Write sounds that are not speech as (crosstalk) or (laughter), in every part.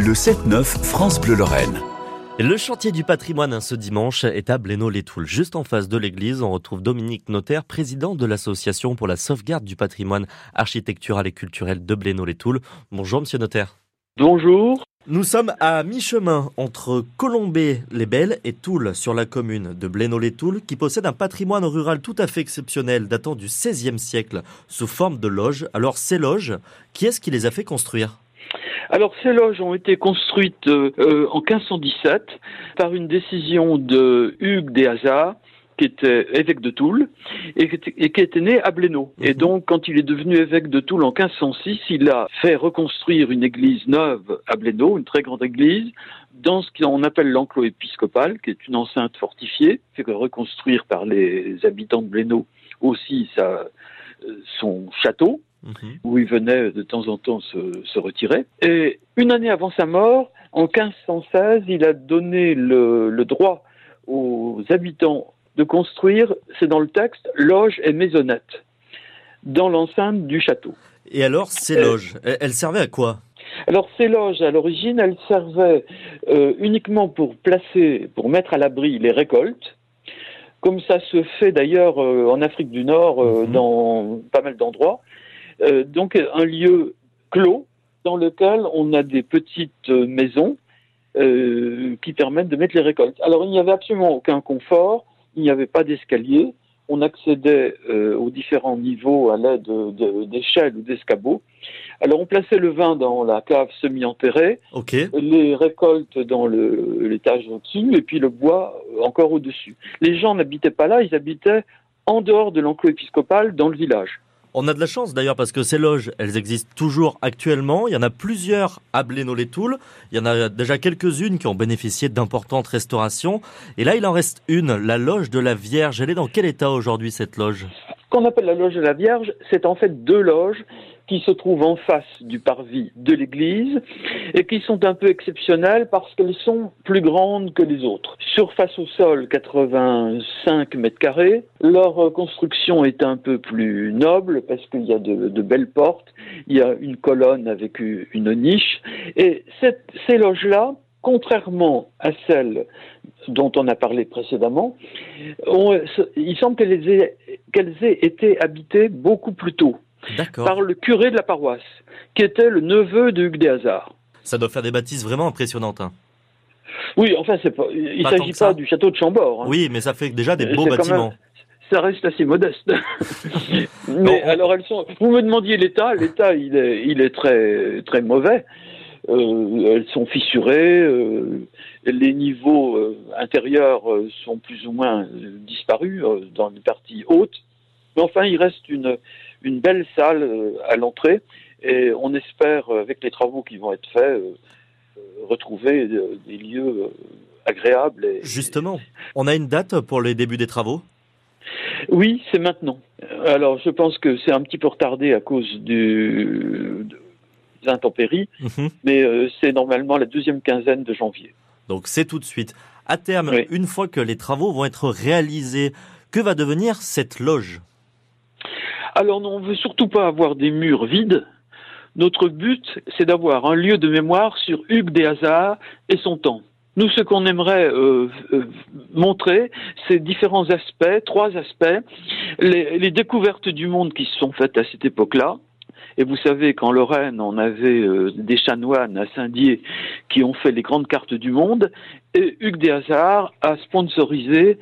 Le 7-9 France Bleu Lorraine. Le chantier du patrimoine hein, ce dimanche est à Blénaud-les-Toules. Juste en face de l'église, on retrouve Dominique Notaire, président de l'association pour la sauvegarde du patrimoine architectural et culturel de Blénaud-les-Toules. Bonjour, monsieur Notaire. Bonjour. Nous sommes à mi-chemin entre Colombey-les-Belles et Toul, sur la commune de Blénaud-les-Toules, qui possède un patrimoine rural tout à fait exceptionnel, datant du XVIe siècle, sous forme de loges. Alors, ces loges, qui est-ce qui les a fait construire? Alors ces loges ont été construites euh, euh, en 1517 par une décision de Hugues des Hazards, qui était évêque de Toul et qui était, né à Blénaud. Et mhm. donc, quand il est devenu évêque de Toul en 1506, il a fait reconstruire une église neuve à Blénaud, une très grande église, dans ce qu'on appelle l'enclos épiscopal, qui est une enceinte fortifiée, fait reconstruire par les habitants de Blénaud aussi ça, euh, son château, mhm. où il venait de temps en temps se, se, retirer. Et une année avant sa mort, en 1516, il a donné le, le droit aux habitants de construire, c'est dans le texte, loges et maisonnettes dans l'enceinte du château. Et alors, ces euh, loges, elles servaient à quoi? Alors ces loges, à l'origine, elles servaient euh, uniquement pour placer, pour mettre à l'abri les récoltes, comme ça se fait d'ailleurs euh, en Afrique du Nord, mhm. dans pas mal d'endroits. Donc un lieu clos dans lequel on a des petites maisons qui permettent de mettre les récoltes. Alors il n'y avait absolument aucun confort, il n'y avait pas d'escalier. On accédait euh, aux différents niveaux à l'aide d'échelles ou d'escabeaux. Alors on plaçait le vin dans la cave semi-enterrée, les récoltes dans l'étage au-dessus et puis le bois encore au-dessus. Les gens n'habitaient pas là, ils habitaient en dehors de l'enclos épiscopal dans le village. On a de la chance d'ailleurs parce que ces loges, elles existent toujours actuellement. Il y en a plusieurs à Blénaud-les-Toules. Il y en a déjà quelques-unes qui ont bénéficié d'importantes restaurations. Et là, il en reste une, la loge de la Vierge. Elle est dans quel état aujourd'hui cette loge? Qu'on appelle la loge de la Vierge, c'est en fait deux loges qui se trouvent en face du parvis de l'église et qui sont un peu exceptionnelles parce qu'elles sont plus grandes que les autres. Surface au sol 85 mètres carrés. Leur construction est un peu plus noble parce qu'il y a de, belles portes, il y a une colonne avec une niche et ces loges-là contrairement à celles dont on a parlé précédemment, il semble qu'elles aient, qu'elles aient été habitées beaucoup plus tôt par le curé de la paroisse, qui était le neveu de Hugues des Hazards. Ça doit faire des bâtisses vraiment impressionnantes. Hein. Oui, enfin, pas, il ne s'agit pas du château de Chambord. Hein. Oui, mais ça fait déjà des beaux bâtiments. ça reste assez modeste. (laughs) mais alors, elles sont. Vous me demandiez l'état. L'état, il est, il est très, très mauvais. Euh, elles sont fissurées. Euh, les niveaux euh, intérieurs sont plus ou moins disparus dans les parties hautes. Mais enfin, il reste une, une belle salle à l'entrée et on espère, avec les travaux qui vont être faits, retrouver des lieux agréables. Justement, on a une date pour les débuts des travaux? Oui, c'est maintenant. Alors, je pense que c'est un petit peu retardé à cause du, intempéries, mhm. mais c'est normalement la deuxième quinzaine de janvier. Donc, c'est tout de suite. À terme, une fois que les travaux vont être réalisés, que va devenir cette loge? Alors on ne veut surtout pas avoir des murs vides. Notre but, c'est d'avoir un lieu de mémoire sur Hugues des Hazards et son temps. Nous, ce qu'on aimerait euh, euh, montrer, c'est différents aspects, trois aspects. Les, découvertes du monde qui se sont faites à cette époque-là. Et vous savez qu'en Lorraine, on avait euh, des chanoines à Saint-Dié qui ont fait les grandes cartes du monde. Et Hugues des Hazards a sponsorisé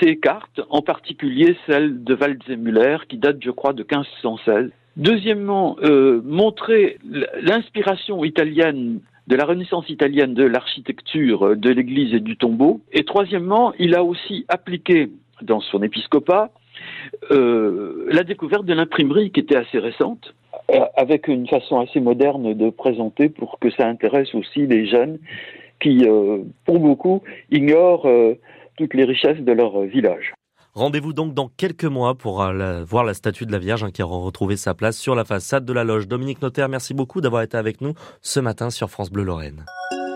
ces cartes, en particulier celle de Waldseemüller, qui date, je crois, de 1516. Deuxièmement, euh, montrer l'inspiration italienne de la Renaissance italienne de l'architecture de l'église et du tombeau. Et troisièmement, il a aussi appliqué dans son épiscopat euh, la découverte de l'imprimerie qui était assez récente, euh, avec une façon assez moderne de présenter pour que ça intéresse aussi les jeunes qui, euh, pour beaucoup, ignorent toutes les richesses de leur village. Rendez-vous donc dans quelques mois pour euh, voir la statue de la Vierge hein, qui aura retrouvé sa place sur la façade de la loge. Dominique Notaire, merci beaucoup d'avoir été avec nous ce matin sur France Bleu Lorraine.